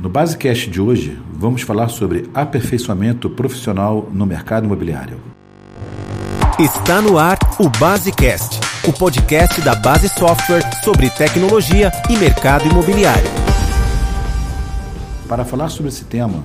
No Basecast de hoje, vamos falar sobre aperfeiçoamento profissional no mercado imobiliário. Está no ar o Basecast, o podcast da Base Software sobre tecnologia e mercado imobiliário. Para falar sobre esse tema,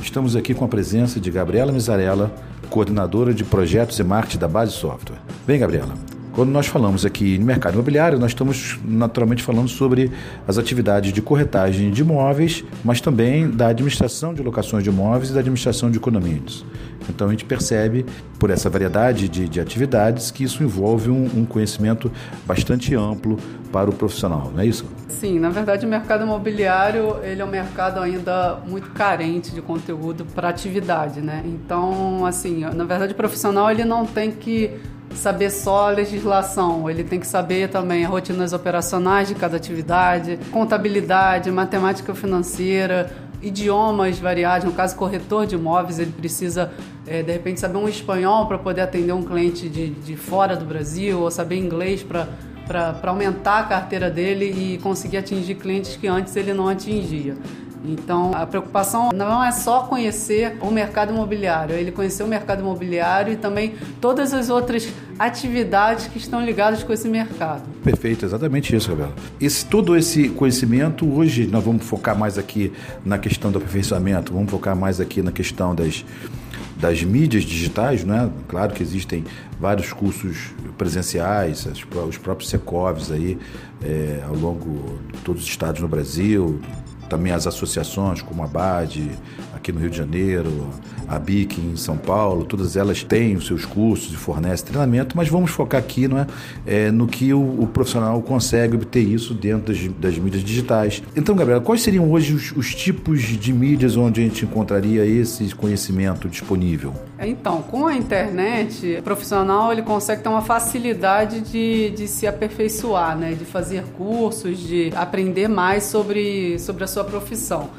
estamos aqui com a presença de Gabriela Mizarella, coordenadora de projetos e marketing da Base Software. Vem, Gabriela. Quando nós falamos aqui no mercado imobiliário, nós estamos naturalmente falando sobre as atividades de corretagem de imóveis, mas também da administração de locações de imóveis e da administração de condomínios. Então a gente percebe, por essa variedade de, de atividades, que isso envolve um, um, conhecimento bastante amplo para o profissional, não é isso? Sim, na verdade o mercado imobiliário ele é um mercado ainda muito carente de conteúdo para atividade, né? Então, assim, na verdade o profissional ele não tem que saber só a legislação, ele tem que saber também as rotinas operacionais de cada atividade, contabilidade, matemática financeira, idiomas variados. No caso, corretor de imóveis, ele precisa, é, de repente, saber um espanhol para poder atender um cliente de, de fora do Brasil, ou saber inglês para para aumentar a carteira dele e conseguir atingir clientes que antes ele não atingia. Então, a preocupação não é só conhecer o mercado imobiliário, ele conhecer o mercado imobiliário e também todas as outras atividades que estão ligadas com esse mercado. Perfeito, exatamente isso, Gabriela. Esse, todo esse conhecimento, hoje nós vamos focar mais aqui na questão do aperfeiçoamento, vamos focar mais aqui na questão das, das mídias digitais, né? Claro que existem vários cursos presenciais, os próprios Secovs aí, é, ao longo de todos os estados no Brasil, também as associações como a BAD, aqui no Rio de Janeiro, a BIC em São Paulo, todas elas têm os seus cursos e fornecem treinamento, mas vamos focar aqui não é, é no que o, o, profissional consegue obter isso dentro das, das, mídias digitais. Então, Gabriela, quais seriam hoje os, os, tipos de mídias onde a gente encontraria esse conhecimento disponível? Então, com a internet, o profissional ele consegue ter uma facilidade de, de se aperfeiçoar, né? de fazer cursos, de aprender mais sobre, sobre a sua profissão.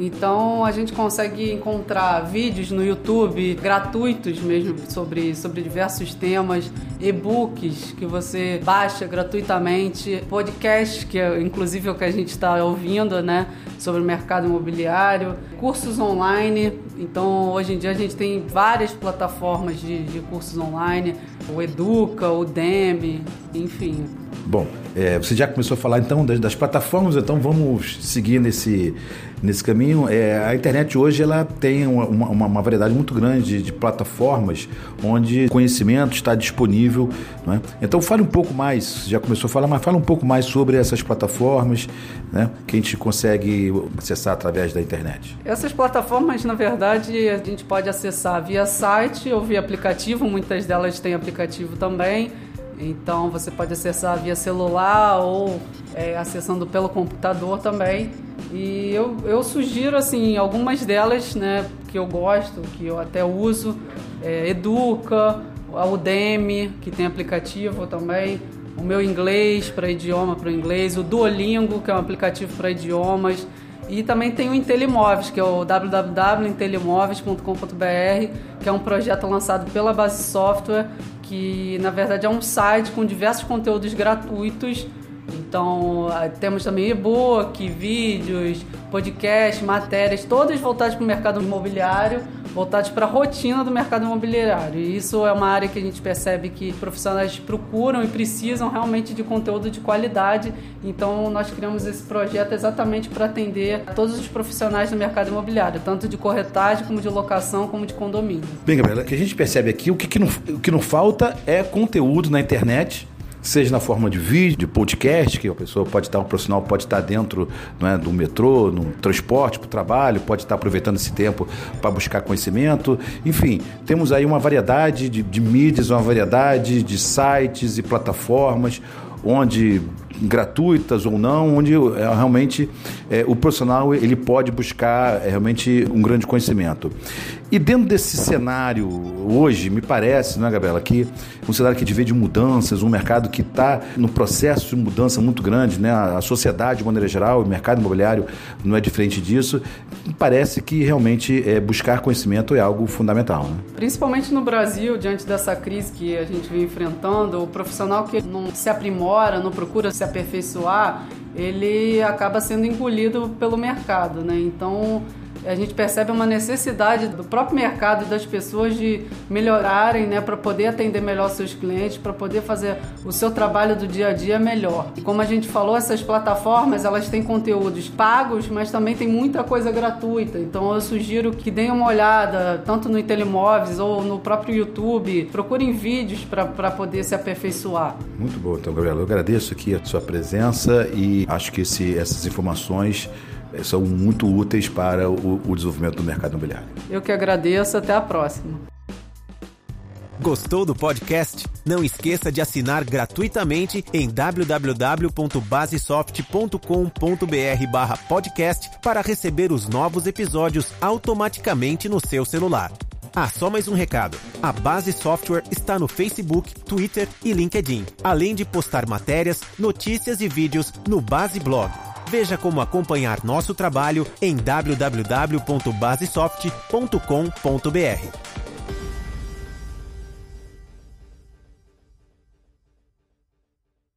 Então a gente consegue encontrar vídeos no YouTube gratuitos mesmo sobre, sobre diversos temas, e-books que você baixa gratuitamente, podcasts que é inclusive é o que a gente está ouvindo, né, sobre o mercado imobiliário, cursos online. Então hoje em dia a gente tem várias plataformas de, de cursos online, o Educa, o Demi, enfim. Bom, é, você já começou a falar então das, das, plataformas, então vamos seguir nesse, nesse caminho. É, a internet hoje ela tem uma, uma, uma variedade muito grande de, de, plataformas onde conhecimento está disponível. É? Então fale um pouco mais, já começou a falar, mas fale um pouco mais sobre essas plataformas né, que a gente consegue acessar através da internet. Essas plataformas, na verdade, a gente pode acessar via site ou via aplicativo, muitas delas têm aplicativo também. Então você pode acessar via celular ou é, acessando pelo computador também. E eu, eu sugiro assim algumas delas, né, que eu gosto, que eu até uso, é, Educa, a Udemy, que tem aplicativo também, o meu inglês para idioma para inglês, o Duolingo, que é um aplicativo para idiomas. E também tem o Intelimóveis, que é o www.intelimóveis.com.br, que é um projeto lançado pela Base Software que na verdade é um site com diversos conteúdos gratuitos. Então, temos também e-book, vídeos, podcast, matérias, todas voltadas para o mercado imobiliário, voltadas para a rotina do mercado imobiliário. E isso é uma área que a gente percebe que profissionais procuram e precisam realmente de conteúdo de qualidade. Então, nós criamos esse projeto exatamente para atender a todos os profissionais do mercado imobiliário, tanto de corretagem, como de locação, como de condomínio. Bem, Gabriela, o que a gente percebe aqui, o que, que, não, o que não falta é conteúdo na internet seja na forma de vídeo, de podcast, que a pessoa pode estar, um profissional pode estar dentro não é, do metrô, no transporte para o trabalho, pode estar aproveitando esse tempo para buscar conhecimento. Enfim, temos aí uma variedade de, de mídias, uma variedade de sites e plataformas onde gratuitas ou não, onde é, realmente é, o profissional ele pode buscar é, realmente um grande conhecimento. E dentro desse cenário hoje, me parece, não é, Gabriela, que um cenário que divide mudanças, um mercado que está no processo de mudança muito grande, né? A sociedade, de maneira geral, o mercado imobiliário não é diferente disso. Parece que realmente é, buscar conhecimento é algo fundamental. Né? Principalmente no Brasil, diante dessa crise que a gente vem enfrentando, o profissional que não se aprimora, não procura se aperfeiçoar, ele acaba sendo engolido pelo mercado, né? Então a gente percebe uma necessidade do próprio mercado e das pessoas de melhorarem, né, para poder atender melhor seus clientes, para poder fazer o seu trabalho do dia a dia melhor. E como a gente falou, essas plataformas elas têm conteúdos pagos, mas também tem muita coisa gratuita. Então eu sugiro que deem uma olhada tanto no Telemóveis ou no próprio YouTube, procurem vídeos para poder se aperfeiçoar. Muito bom, então, Gabriel. Eu agradeço aqui a sua presença e acho que esse, essas informações são muito úteis para o, o desenvolvimento do mercado imobiliário. Eu que agradeço, até a próxima. Gostou do podcast? Não esqueça de assinar gratuitamente em www.basesoft.com.br/podcast para receber os novos episódios automaticamente no seu celular. Ah, só mais um recado. A Base Software está no Facebook, Twitter e LinkedIn, além de postar matérias, notícias e vídeos no Base Blog. Veja como acompanhar nosso trabalho em www.basesoft.com.br.